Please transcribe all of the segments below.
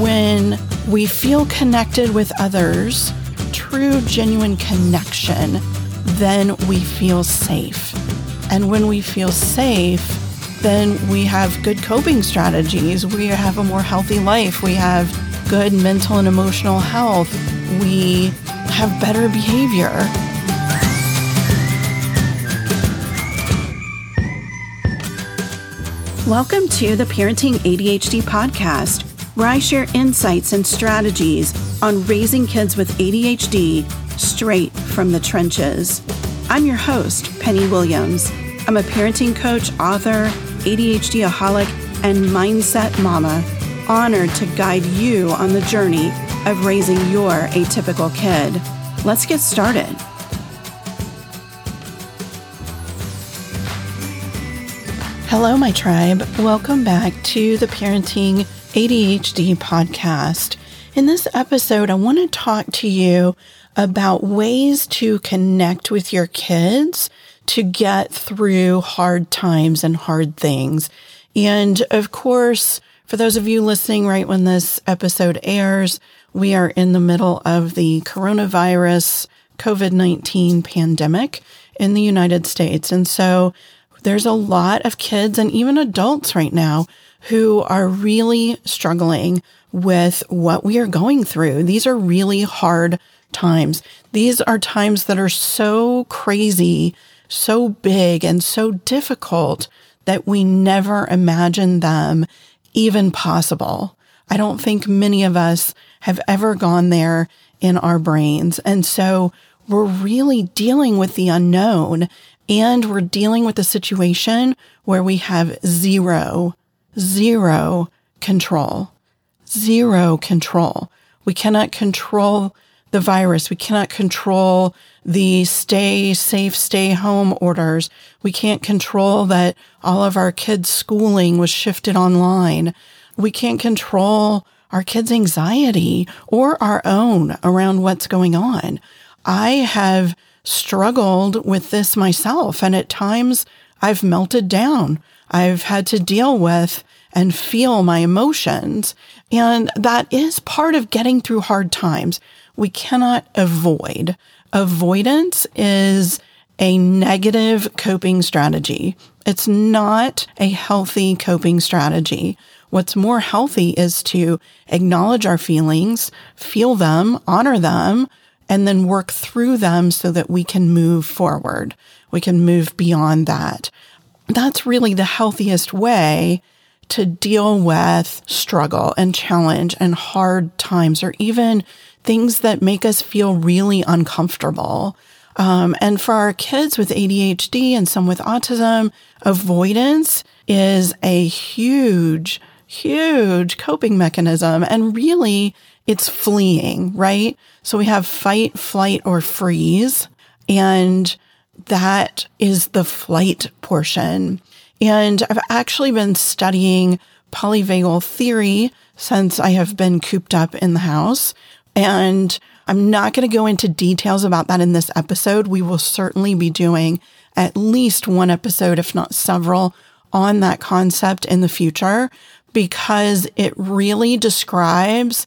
when we feel connected with others, true, genuine connection, then we feel safe. And when we feel safe, then we have good coping strategies. We have a more healthy life. We have good mental and emotional health. We have better behavior. Welcome to the Parenting ADHD podcast, where I share insights and strategies on raising kids with ADHD straight from the trenches. I'm your host, Penny Williams. I'm a parenting coach, author, ADHD aholic, and mindset mama, honored to guide you on the journey of raising your atypical kid. Let's get started. Hello, my tribe. Welcome back to the Parenting ADHD podcast. In this episode, I want to talk to you about ways to connect with your kids to get through hard times and hard things. And of course, for those of you listening right when this episode airs, we are in the middle of the coronavirus COVID 19 pandemic in the United States. And so there's a lot of kids and even adults right now who are really struggling with what we are going through. These are really hard times. These are times that are so crazy, so big, and so difficult that we never imagined them even possible. I don't think many of us have ever gone there in our brains. And so we're really dealing with the unknown and we're dealing with a situation where we have zero, zero control, zero control. We cannot control the virus. We cannot control the stay safe, stay home orders. We can't control that all of our kids' schooling was shifted online. We can't control our kids' anxiety or our own around what's going on. I have struggled with this myself. And at times I've melted down. I've had to deal with and feel my emotions. And that is part of getting through hard times. We cannot avoid. Avoidance is a negative coping strategy. It's not a healthy coping strategy. What's more healthy is to acknowledge our feelings, feel them, honor them, and then work through them so that we can move forward. We can move beyond that. That's really the healthiest way to deal with struggle and challenge and hard times or even things that make us feel really uncomfortable. Um, and for our kids with ADHD and some with autism, avoidance is a huge, huge coping mechanism. And really, it's fleeing, right? So we have fight, flight, or freeze. And that is the flight portion. And I've actually been studying polyvagal theory since I have been cooped up in the house. And I'm not going to go into details about that in this episode. We will certainly be doing at least one episode, if not several, on that concept in the future because it really describes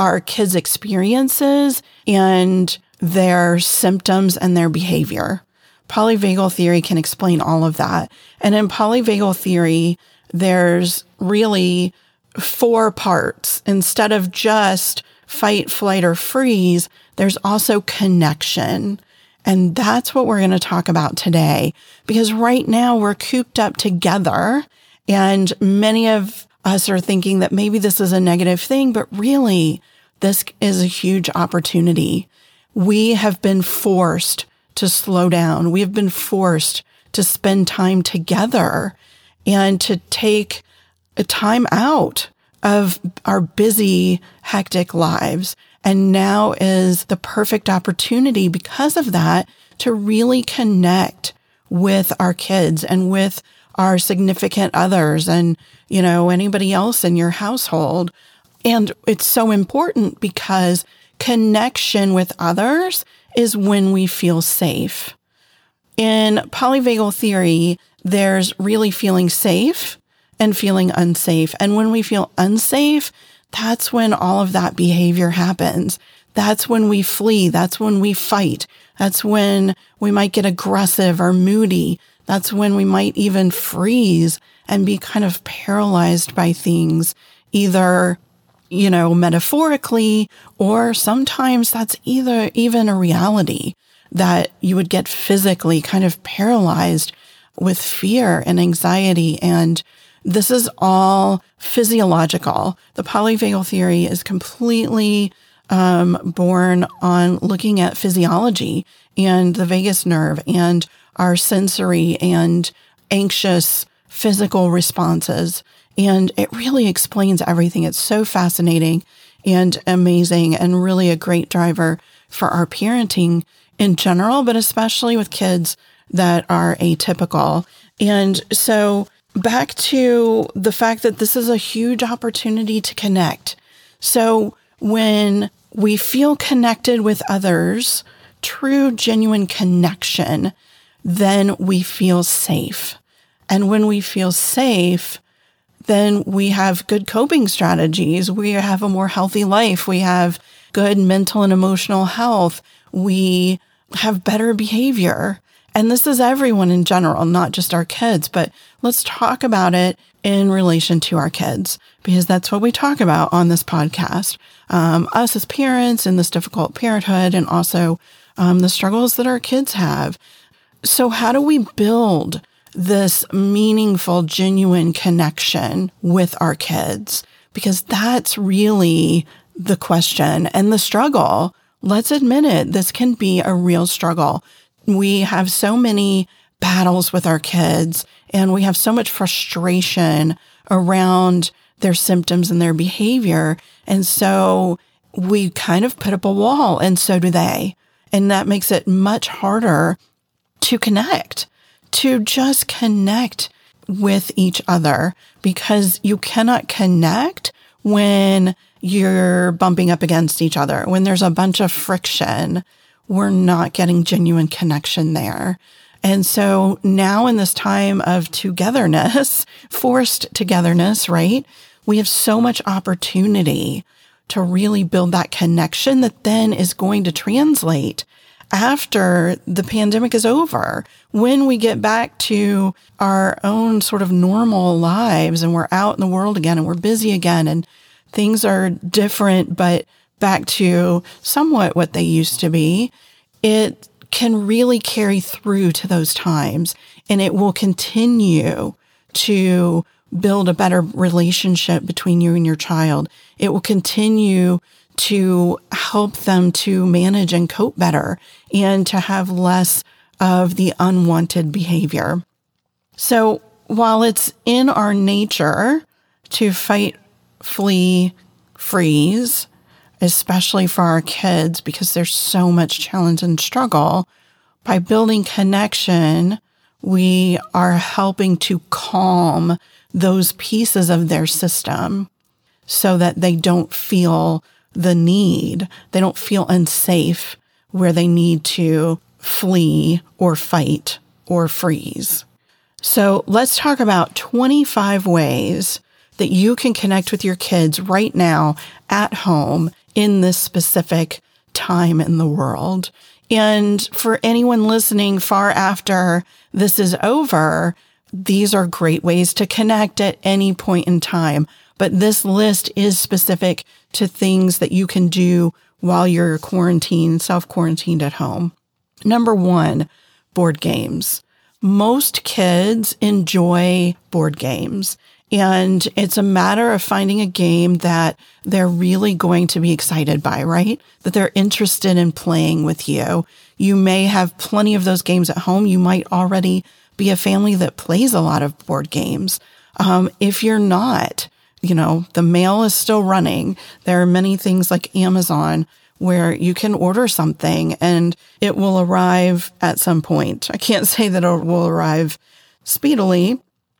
our kids' experiences and their symptoms and their behavior. Polyvagal theory can explain all of that. And in polyvagal theory, there's really four parts. Instead of just fight, flight, or freeze, there's also connection. And that's what we're going to talk about today. Because right now we're cooped up together and many of us are thinking that maybe this is a negative thing, but really, this is a huge opportunity. We have been forced to slow down. We have been forced to spend time together and to take a time out of our busy, hectic lives. And now is the perfect opportunity because of that to really connect with our kids and with our significant others and, you know, anybody else in your household. And it's so important because connection with others is when we feel safe. In polyvagal theory, there's really feeling safe and feeling unsafe. And when we feel unsafe, that's when all of that behavior happens. That's when we flee. That's when we fight. That's when we might get aggressive or moody. That's when we might even freeze and be kind of paralyzed by things, either, you know, metaphorically, or sometimes that's either even a reality that you would get physically kind of paralyzed with fear and anxiety. And this is all physiological. The polyvagal theory is completely um, born on looking at physiology and the vagus nerve and our sensory and anxious physical responses. And it really explains everything. It's so fascinating and amazing and really a great driver for our parenting in general, but especially with kids that are atypical. And so back to the fact that this is a huge opportunity to connect. So when we feel connected with others, true, genuine connection, then we feel safe. And when we feel safe, then we have good coping strategies. We have a more healthy life. We have good mental and emotional health. We have better behavior. And this is everyone in general, not just our kids, but let's talk about it in relation to our kids because that's what we talk about on this podcast. Um, us as parents in this difficult parenthood and also um, the struggles that our kids have. So, how do we build this meaningful, genuine connection with our kids? Because that's really the question and the struggle. Let's admit it. This can be a real struggle. We have so many battles with our kids and we have so much frustration around their symptoms and their behavior. And so we kind of put up a wall and so do they. And that makes it much harder to connect, to just connect with each other because you cannot connect when you're bumping up against each other. When there's a bunch of friction, we're not getting genuine connection there. And so now in this time of togetherness, forced togetherness, right? We have so much opportunity to really build that connection that then is going to translate after the pandemic is over, when we get back to our own sort of normal lives and we're out in the world again and we're busy again and things are different, but back to somewhat what they used to be, it can really carry through to those times and it will continue to build a better relationship between you and your child. It will continue to help them to manage and cope better and to have less of the unwanted behavior. So while it's in our nature to fight, flee, freeze, especially for our kids, because there's so much challenge and struggle. By building connection, we are helping to calm those pieces of their system so that they don't feel the need, they don't feel unsafe where they need to flee or fight or freeze. So let's talk about 25 ways that you can connect with your kids right now at home in this specific time in the world. And for anyone listening far after this is over, these are great ways to connect at any point in time. But this list is specific to things that you can do while you're quarantined, self quarantined at home. Number one, board games. Most kids enjoy board games. And it's a matter of finding a game that they're really going to be excited by, right? That they're interested in playing with you. You may have plenty of those games at home. You might already be a family that plays a lot of board games. Um, if you're not, you know, the mail is still running. There are many things like Amazon where you can order something and it will arrive at some point. I can't say that it will arrive speedily,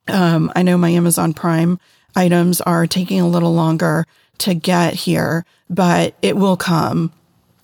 um, I know my Amazon Prime items are taking a little longer to get here, but it will come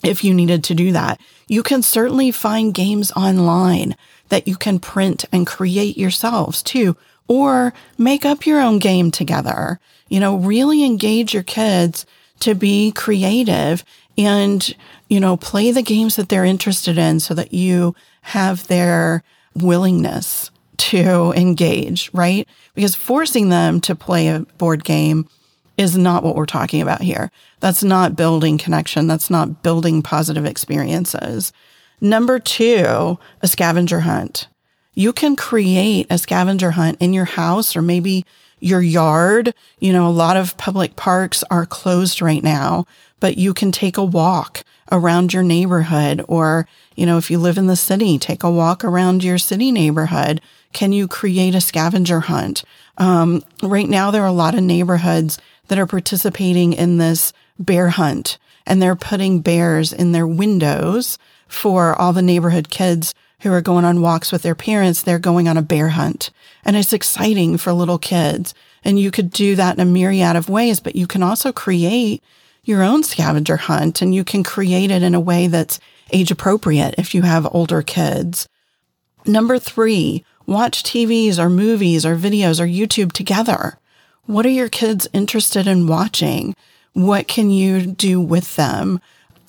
if you needed to do that. You can certainly find games online that you can print and create yourselves too. or make up your own game together. You know, really engage your kids to be creative and, you know, play the games that they're interested in so that you have their willingness to engage, right? Because forcing them to play a board game is not what we're talking about here. That's not building connection. That's not building positive experiences. Number two, a scavenger hunt. You can create a scavenger hunt in your house or maybe your yard. You know, a lot of public parks are closed right now, but you can take a walk around your neighborhood or, you know, if you live in the city, take a walk around your city neighborhood. Can you create a scavenger hunt? Um, right now, there are a lot of neighborhoods that are participating in this bear hunt and they're putting bears in their windows for all the neighborhood kids who are going on walks with their parents. They're going on a bear hunt and it's exciting for little kids. And you could do that in a myriad of ways, but you can also create your own scavenger hunt and you can create it in a way that's age appropriate if you have older kids. Number three, watch TVs or movies or videos or YouTube together. What are your kids interested in watching? What can you do with them?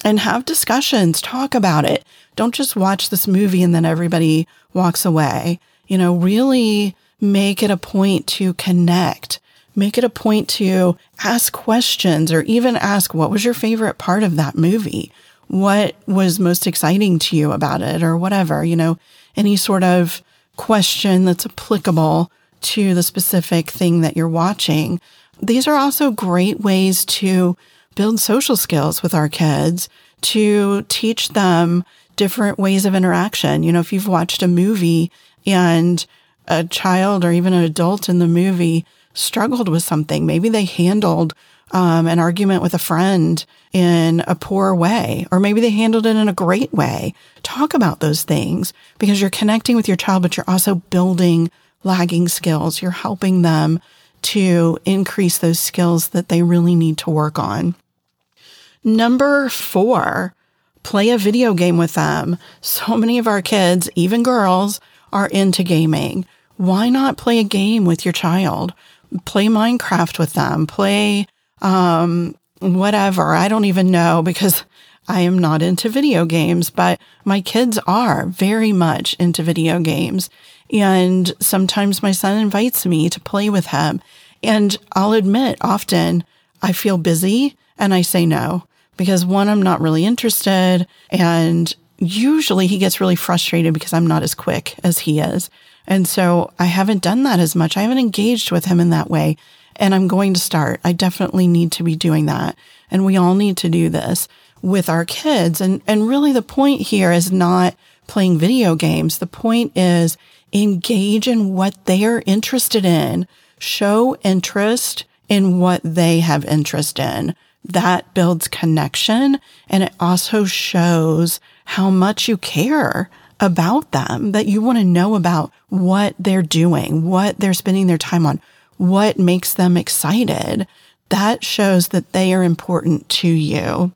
And have discussions, talk about it. Don't just watch this movie and then everybody walks away. You know, really make it a point to connect. Make it a point to ask questions or even ask, what was your favorite part of that movie? What was most exciting to you about it or whatever, you know, any sort of question that's applicable to the specific thing that you're watching. These are also great ways to build social skills with our kids, to teach them different ways of interaction. You know, if you've watched a movie and a child or even an adult in the movie struggled with something, maybe they handled um, an argument with a friend in a poor way, or maybe they handled it in a great way. Talk about those things because you're connecting with your child, but you're also building lagging skills. You're helping them to increase those skills that they really need to work on. Number four, play a video game with them. So many of our kids, even girls, are into gaming. Why not play a game with your child? Play Minecraft with them. Play um, whatever. I don't even know because I am not into video games, but my kids are very much into video games. And sometimes my son invites me to play with him. And I'll admit, often I feel busy and I say no because one, I'm not really interested. And usually he gets really frustrated because I'm not as quick as he is. And so I haven't done that as much. I haven't engaged with him in that way. And I'm going to start. I definitely need to be doing that. And we all need to do this with our kids. And, and really the point here is not playing video games. The point is engage in what they are interested in, show interest in what they have interest in. That builds connection and it also shows how much you care about them, that you want to know about what they're doing, what they're spending their time on, what makes them excited. That shows that they are important to you.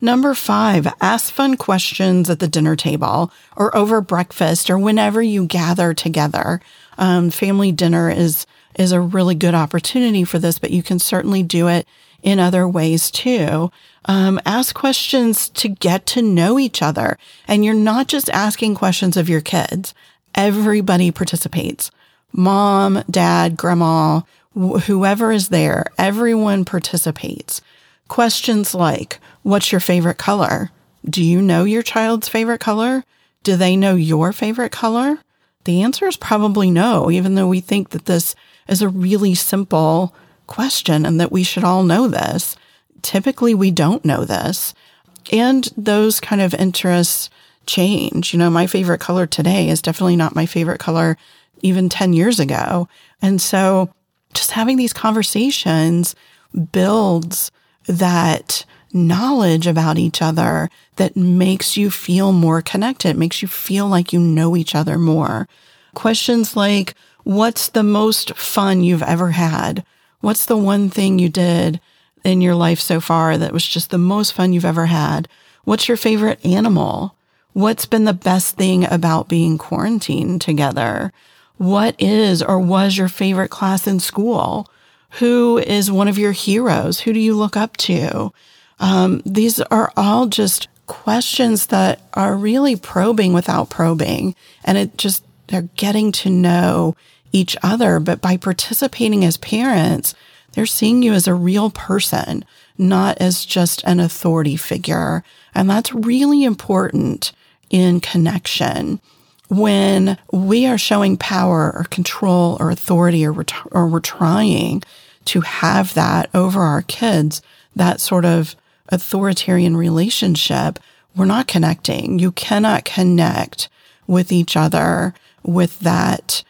Number five, ask fun questions at the dinner table or over breakfast or whenever you gather together. Um, family dinner is, is a really good opportunity for this, but you can certainly do it in other ways too. Um, ask questions to get to know each other. And you're not just asking questions of your kids. Everybody participates. Mom, dad, grandma, wh- whoever is there, everyone participates. Questions like, what's your favorite color? Do you know your child's favorite color? Do they know your favorite color? The answer is probably no, even though we think that this is a really simple question and that we should all know this. Typically, we don't know this. And those kind of interests change. You know, my favorite color today is definitely not my favorite color even 10 years ago. And so just having these conversations builds that knowledge about each other that makes you feel more connected, makes you feel like you know each other more. Questions like, what's the most fun you've ever had? What's the one thing you did in your life so far that was just the most fun you've ever had? What's your favorite animal? What's been the best thing about being quarantined together? What is or was your favorite class in school? Who is one of your heroes? Who do you look up to? Um, these are all just questions that are really probing without probing. And it just, they're getting to know each other. But by participating as parents, they're seeing you as a real person, not as just an authority figure. And that's really important in connection. When we are showing power or control or authority or we're, or we're trying to have that over our kids, that sort of authoritarian relationship, we're not connecting. You cannot connect with each other with that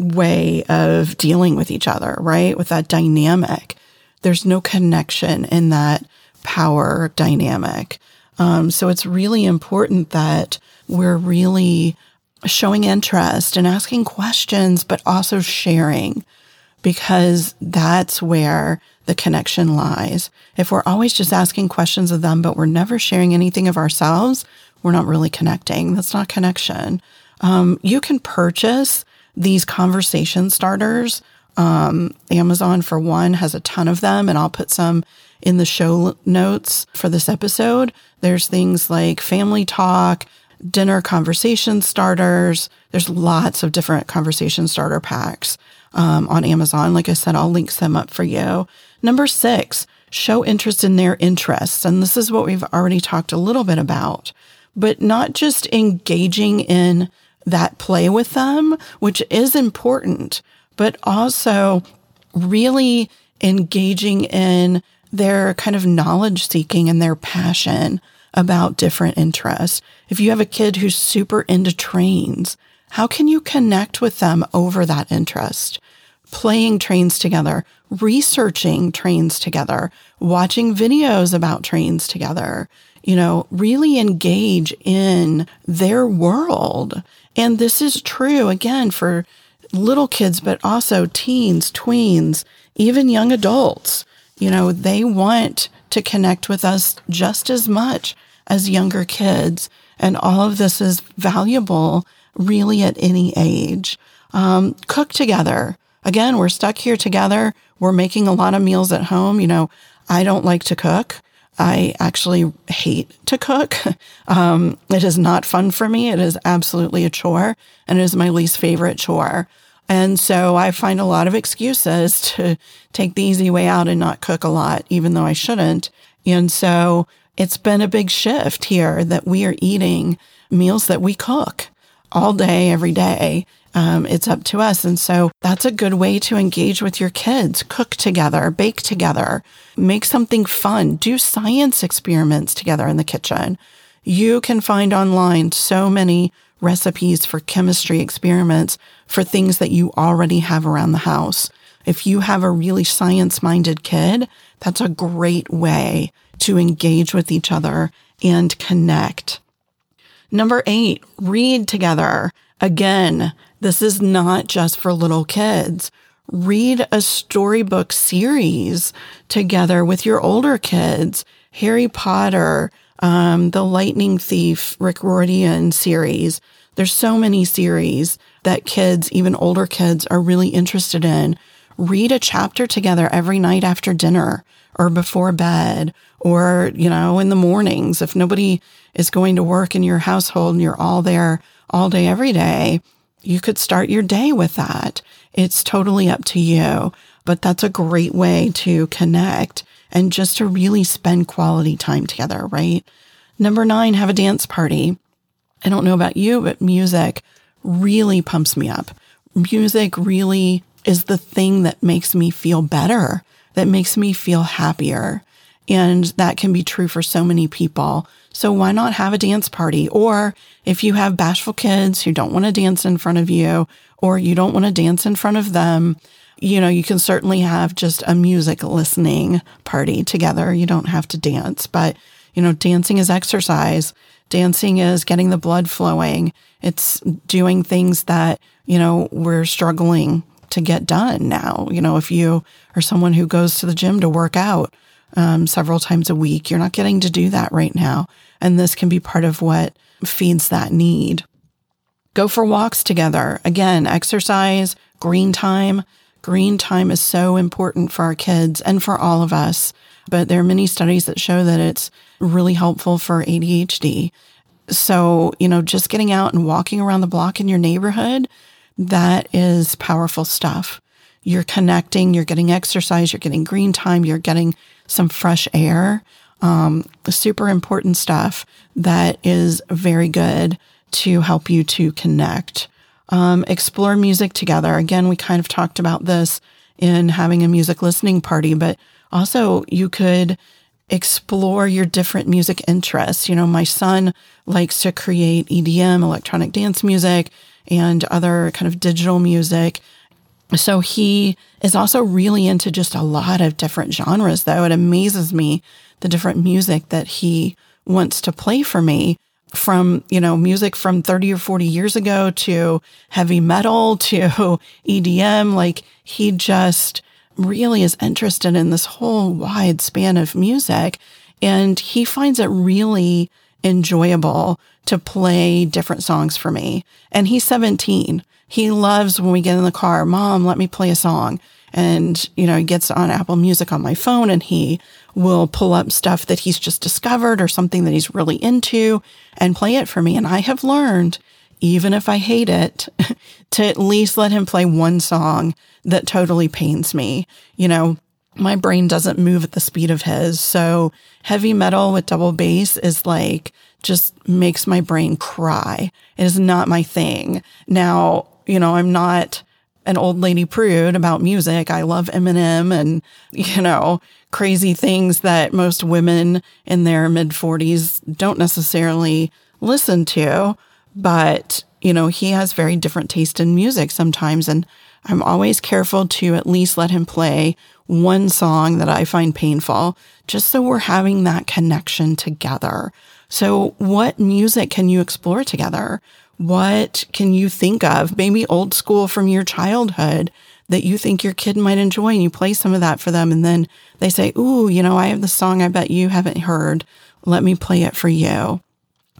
way of dealing with each other, right? With that dynamic. There's no connection in that power dynamic. Um, so it's really important that we're really showing interest and asking questions, but also sharing because that's where the connection lies. If we're always just asking questions of them, but we're never sharing anything of ourselves, we're not really connecting. That's not connection. Um, you can purchase these conversation starters. Um, Amazon, for one, has a ton of them, and I'll put some in the show notes for this episode. There's things like family talk, dinner conversation starters. There's lots of different conversation starter packs um, on Amazon. Like I said, I'll link them up for you. Number six, show interest in their interests. And this is what we've already talked a little bit about, but not just engaging in that play with them, which is important, but also really engaging in their kind of knowledge seeking and their passion about different interests. If you have a kid who's super into trains, how can you connect with them over that interest? Playing trains together, researching trains together, watching videos about trains together, you know, really engage in their world. And this is true again for little kids, but also teens, tweens, even young adults. You know, they want to connect with us just as much as younger kids. And all of this is valuable really at any age. Um, cook together. Again, we're stuck here together. We're making a lot of meals at home. You know, I don't like to cook. I actually hate to cook. Um, it is not fun for me. It is absolutely a chore and it is my least favorite chore. And so I find a lot of excuses to take the easy way out and not cook a lot, even though I shouldn't. And so it's been a big shift here that we are eating meals that we cook all day, every day. Um, it's up to us. And so that's a good way to engage with your kids. Cook together, bake together, make something fun, do science experiments together in the kitchen. You can find online so many recipes for chemistry experiments for things that you already have around the house. If you have a really science minded kid, that's a great way to engage with each other and connect. Number eight, read together. Again, this is not just for little kids. Read a storybook series together with your older kids. Harry Potter, um, the Lightning Thief, Rick Riordan series. There's so many series that kids, even older kids, are really interested in. Read a chapter together every night after dinner or before bed or, you know, in the mornings. If nobody is going to work in your household and you're all there all day, every day, you could start your day with that. It's totally up to you, but that's a great way to connect and just to really spend quality time together, right? Number nine, have a dance party. I don't know about you, but music really pumps me up. Music really is the thing that makes me feel better, that makes me feel happier. And that can be true for so many people. So why not have a dance party? Or if you have bashful kids who don't want to dance in front of you, or you don't want to dance in front of them, you know, you can certainly have just a music listening party together. You don't have to dance, but you know, dancing is exercise. Dancing is getting the blood flowing. It's doing things that, you know, we're struggling to get done now. You know, if you are someone who goes to the gym to work out, um, several times a week. You're not getting to do that right now. And this can be part of what feeds that need. Go for walks together. Again, exercise, green time. Green time is so important for our kids and for all of us. But there are many studies that show that it's really helpful for ADHD. So, you know, just getting out and walking around the block in your neighborhood, that is powerful stuff. You're connecting, you're getting exercise, you're getting green time, you're getting some fresh air. Um, super important stuff that is very good to help you to connect. Um, explore music together. Again, we kind of talked about this in having a music listening party, but also you could explore your different music interests. You know, my son likes to create EDM, electronic dance music, and other kind of digital music. So he is also really into just a lot of different genres, though. It amazes me the different music that he wants to play for me from, you know, music from 30 or 40 years ago to heavy metal to EDM. Like he just really is interested in this whole wide span of music. And he finds it really enjoyable to play different songs for me. And he's 17. He loves when we get in the car, Mom, let me play a song. And, you know, he gets on Apple Music on my phone and he will pull up stuff that he's just discovered or something that he's really into and play it for me. And I have learned, even if I hate it, to at least let him play one song that totally pains me. You know, my brain doesn't move at the speed of his. So heavy metal with double bass is like, just makes my brain cry. It is not my thing. Now, you know, I'm not an old lady prude about music. I love Eminem and, you know, crazy things that most women in their mid 40s don't necessarily listen to. But, you know, he has very different taste in music sometimes. And I'm always careful to at least let him play one song that I find painful, just so we're having that connection together. So, what music can you explore together? What can you think of? Maybe old school from your childhood that you think your kid might enjoy, and you play some of that for them. And then they say, Ooh, you know, I have the song I bet you haven't heard. Let me play it for you.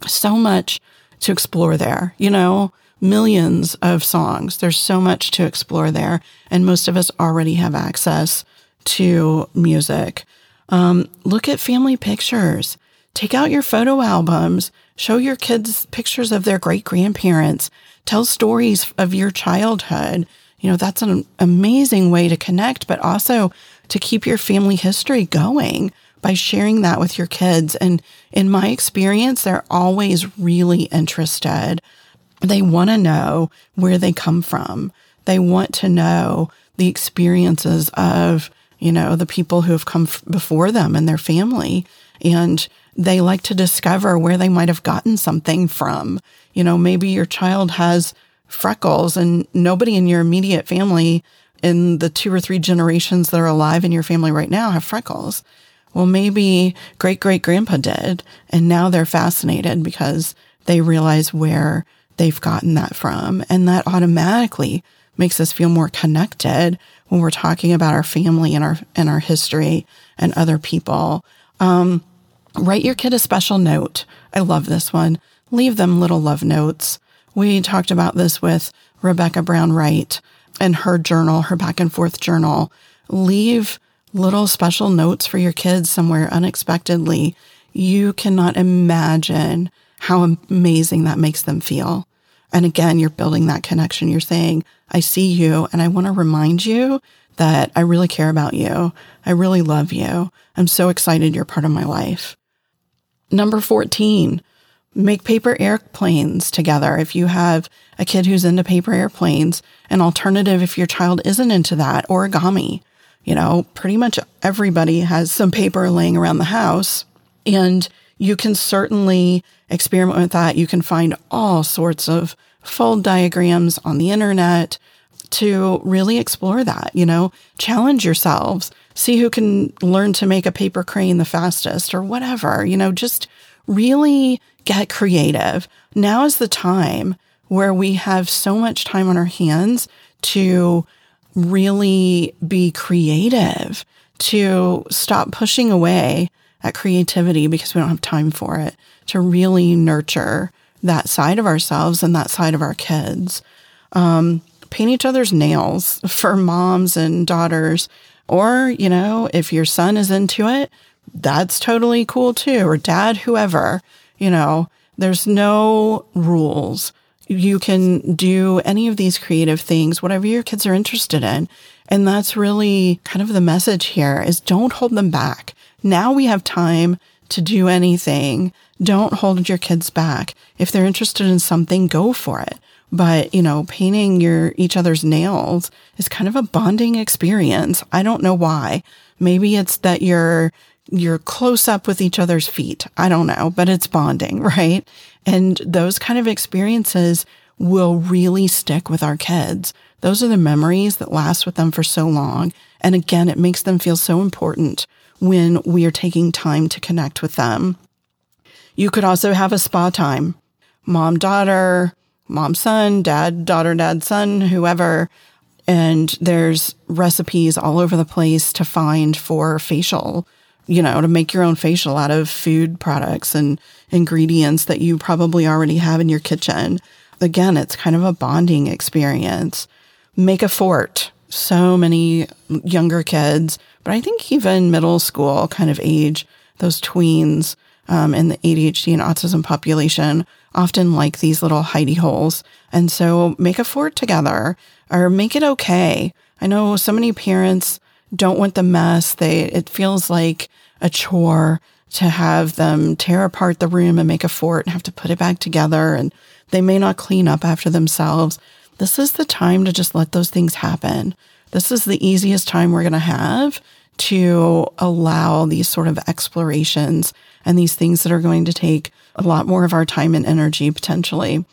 So much to explore there, you know, millions of songs. There's so much to explore there. And most of us already have access to music. Um, look at family pictures. Take out your photo albums, show your kids pictures of their great grandparents, tell stories of your childhood. You know, that's an amazing way to connect, but also to keep your family history going by sharing that with your kids. And in my experience, they're always really interested. They want to know where they come from. They want to know the experiences of, you know, the people who have come f- before them and their family. And they like to discover where they might have gotten something from. You know, maybe your child has freckles and nobody in your immediate family in the two or three generations that are alive in your family right now have freckles. Well, maybe great great grandpa did. And now they're fascinated because they realize where they've gotten that from. And that automatically makes us feel more connected when we're talking about our family and our, and our history and other people. Um, Write your kid a special note. I love this one. Leave them little love notes. We talked about this with Rebecca Brown Wright and her journal, her back and forth journal. Leave little special notes for your kids somewhere unexpectedly. You cannot imagine how amazing that makes them feel. And again, you're building that connection. You're saying, I see you and I want to remind you that I really care about you. I really love you. I'm so excited you're part of my life. Number 14, make paper airplanes together. If you have a kid who's into paper airplanes, an alternative if your child isn't into that, origami. You know, pretty much everybody has some paper laying around the house, and you can certainly experiment with that. You can find all sorts of fold diagrams on the internet to really explore that, you know, challenge yourselves see who can learn to make a paper crane the fastest or whatever, you know, just really get creative. Now is the time where we have so much time on our hands to really be creative, to stop pushing away at creativity because we don't have time for it, to really nurture that side of ourselves and that side of our kids. Um, paint each other's nails for moms and daughters. Or, you know, if your son is into it, that's totally cool too. Or dad, whoever, you know, there's no rules. You can do any of these creative things, whatever your kids are interested in. And that's really kind of the message here is don't hold them back. Now we have time to do anything. Don't hold your kids back. If they're interested in something, go for it. But, you know, painting your each other's nails is kind of a bonding experience. I don't know why. Maybe it's that you're you're close up with each other's feet. I don't know, but it's bonding, right? And those kind of experiences will really stick with our kids. Those are the memories that last with them for so long. And again, it makes them feel so important when we are taking time to connect with them. You could also have a spa time, mom, daughter, mom, son, dad, daughter, dad, son, whoever. And there's recipes all over the place to find for facial, you know, to make your own facial out of food products and ingredients that you probably already have in your kitchen. Again, it's kind of a bonding experience. Make a fort. So many younger kids, but I think even middle school kind of age, those tweens um, in the ADHD and autism population often like these little hidey holes. And so make a fort together or make it okay. I know so many parents don't want the mess. They, it feels like a chore to have them tear apart the room and make a fort and have to put it back together. And they may not clean up after themselves. This is the time to just let those things happen. This is the easiest time we're going to have to allow these sort of explorations and these things that are going to take a lot more of our time and energy potentially.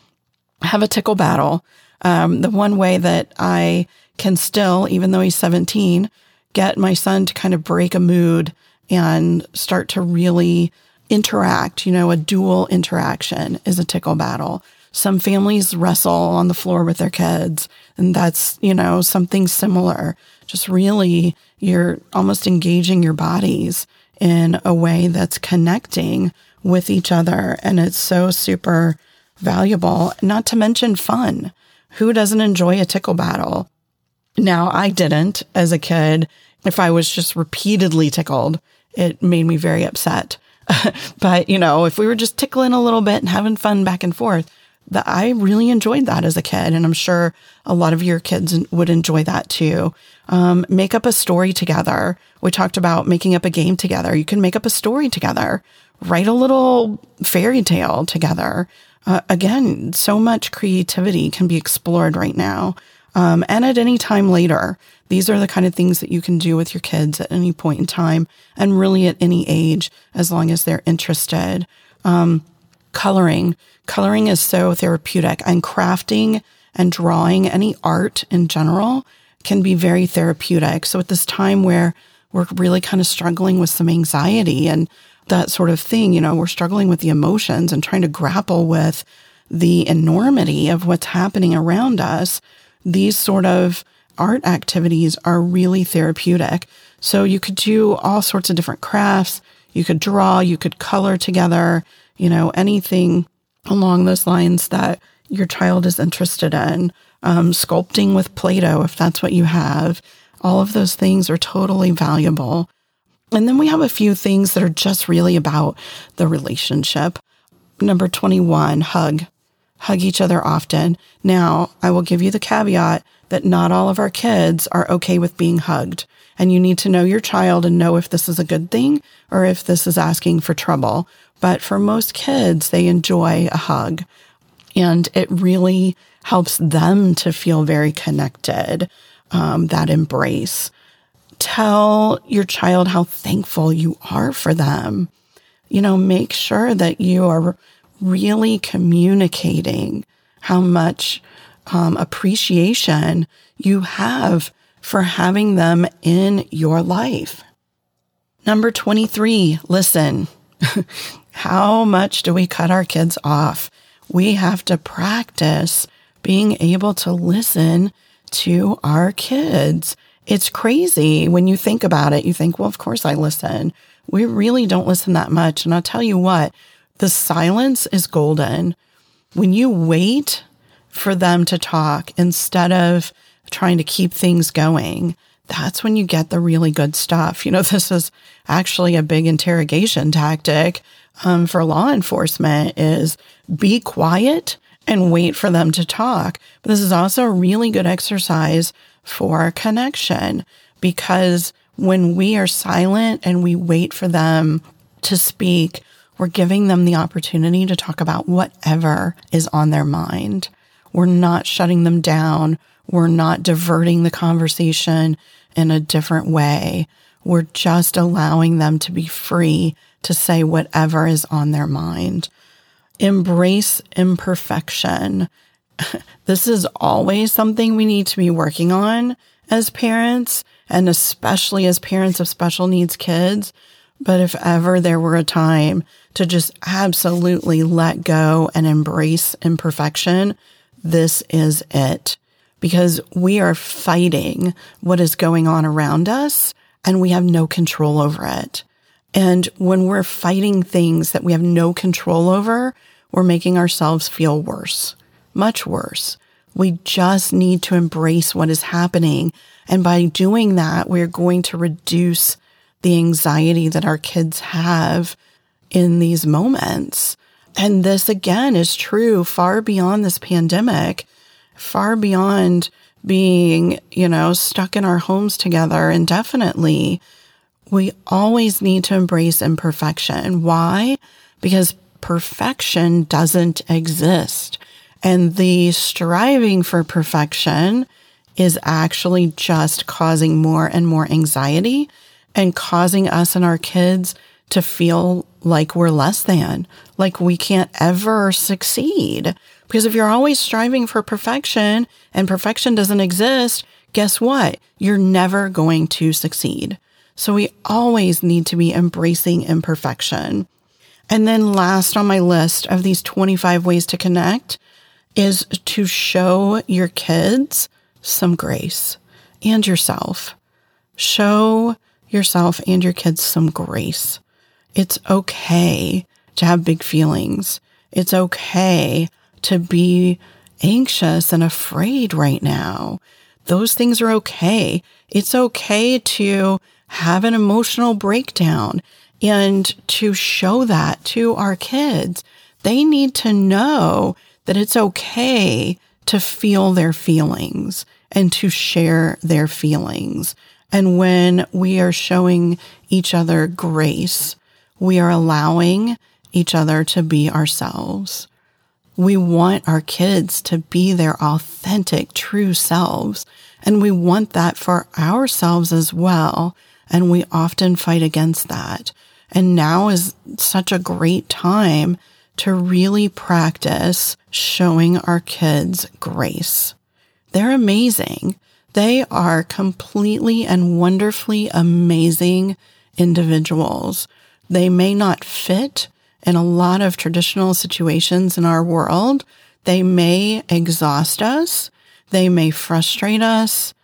Have a tickle battle. Um, the one way that I can still, even though he's 17, get my son to kind of break a mood and start to really interact, you know, a dual interaction is a tickle battle. Some families wrestle on the floor with their kids, and that's, you know, something similar. Just really, you're almost engaging your bodies in a way that's connecting with each other. And it's so super valuable, not to mention fun. Who doesn't enjoy a tickle battle? Now, I didn't as a kid. If I was just repeatedly tickled, it made me very upset. but, you know, if we were just tickling a little bit and having fun back and forth, that I really enjoyed that as a kid. And I'm sure a lot of your kids would enjoy that too. Um, make up a story together. We talked about making up a game together. You can make up a story together, write a little fairy tale together. Uh, again, so much creativity can be explored right now. Um, and at any time later, these are the kind of things that you can do with your kids at any point in time and really at any age, as long as they're interested. Um, coloring. Coloring is so therapeutic and crafting and drawing, any art in general can be very therapeutic. So at this time where we're really kind of struggling with some anxiety and that sort of thing, you know, we're struggling with the emotions and trying to grapple with the enormity of what's happening around us. These sort of art activities are really therapeutic. So you could do all sorts of different crafts. You could draw, you could color together, you know, anything along those lines that your child is interested in. Um, sculpting with Play Doh, if that's what you have. All of those things are totally valuable. And then we have a few things that are just really about the relationship. Number 21, hug. Hug each other often. Now, I will give you the caveat that not all of our kids are okay with being hugged. And you need to know your child and know if this is a good thing or if this is asking for trouble. But for most kids, they enjoy a hug and it really helps them to feel very connected, um, that embrace. Tell your child how thankful you are for them. You know, make sure that you are really communicating how much um, appreciation you have for having them in your life. Number 23, listen. How much do we cut our kids off? We have to practice being able to listen to our kids. It's crazy when you think about it. You think, well, of course I listen. We really don't listen that much. And I'll tell you what, the silence is golden. when you wait for them to talk instead of trying to keep things going, that's when you get the really good stuff. You know, this is actually a big interrogation tactic um, for law enforcement is be quiet and wait for them to talk. But this is also a really good exercise for connection because when we are silent and we wait for them to speak, we're giving them the opportunity to talk about whatever is on their mind. We're not shutting them down. We're not diverting the conversation in a different way. We're just allowing them to be free to say whatever is on their mind. Embrace imperfection. this is always something we need to be working on as parents, and especially as parents of special needs kids. But if ever there were a time to just absolutely let go and embrace imperfection, this is it. Because we are fighting what is going on around us and we have no control over it. And when we're fighting things that we have no control over, we're making ourselves feel worse, much worse. We just need to embrace what is happening. And by doing that, we're going to reduce the anxiety that our kids have in these moments. And this again is true far beyond this pandemic, far beyond being, you know, stuck in our homes together indefinitely. We always need to embrace imperfection. Why? Because perfection doesn't exist. And the striving for perfection is actually just causing more and more anxiety and causing us and our kids to feel like we're less than, like we can't ever succeed. Because if you're always striving for perfection and perfection doesn't exist, guess what? You're never going to succeed. So we always need to be embracing imperfection. And then last on my list of these 25 ways to connect is to show your kids some grace and yourself. Show yourself and your kids some grace. It's okay to have big feelings. It's okay to be anxious and afraid right now. Those things are okay. It's okay to have an emotional breakdown and to show that to our kids. They need to know that it's okay to feel their feelings and to share their feelings. And when we are showing each other grace, we are allowing each other to be ourselves. We want our kids to be their authentic, true selves. And we want that for ourselves as well. And we often fight against that. And now is such a great time to really practice showing our kids grace. They're amazing. They are completely and wonderfully amazing individuals. They may not fit in a lot of traditional situations in our world. They may exhaust us. They may frustrate us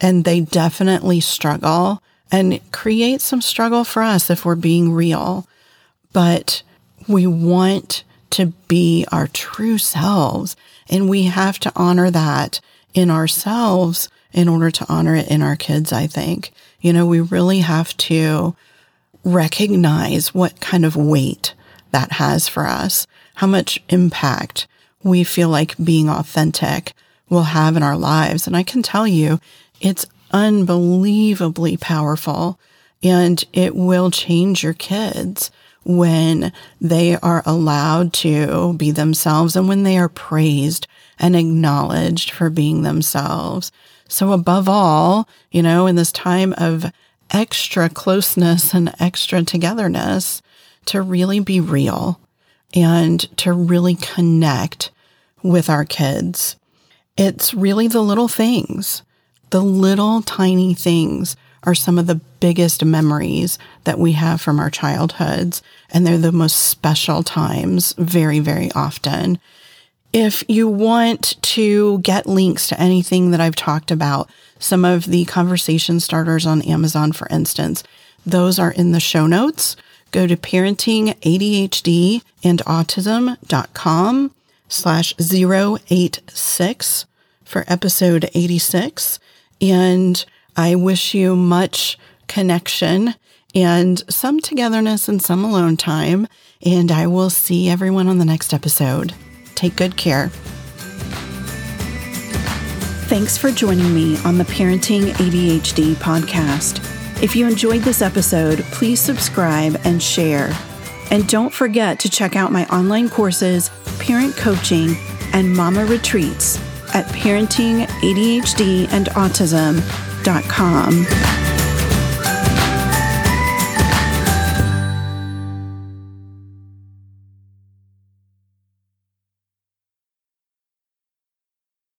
and they definitely struggle and create some struggle for us if we're being real. But we want to be our true selves and we have to honor that in ourselves in order to honor it in our kids, I think. You know, we really have to recognize what kind of weight that has for us, how much impact we feel like being authentic will have in our lives. And I can tell you, it's unbelievably powerful and it will change your kids when they are allowed to be themselves and when they are praised and acknowledged for being themselves. So above all, you know, in this time of extra closeness and extra togetherness, to really be real and to really connect with our kids. It's really the little things the little tiny things are some of the biggest memories that we have from our childhoods, and they're the most special times very, very often. If you want to get links to anything that I've talked about, some of the conversation starters on Amazon, for instance, those are in the show notes. Go to parenting ADHD and autism.com slash 086 for episode 86. And I wish you much connection and some togetherness and some alone time. And I will see everyone on the next episode. Take good care. Thanks for joining me on the Parenting ADHD podcast. If you enjoyed this episode, please subscribe and share. And don't forget to check out my online courses, parent coaching, and mama retreats at parentingadhdandautism.com.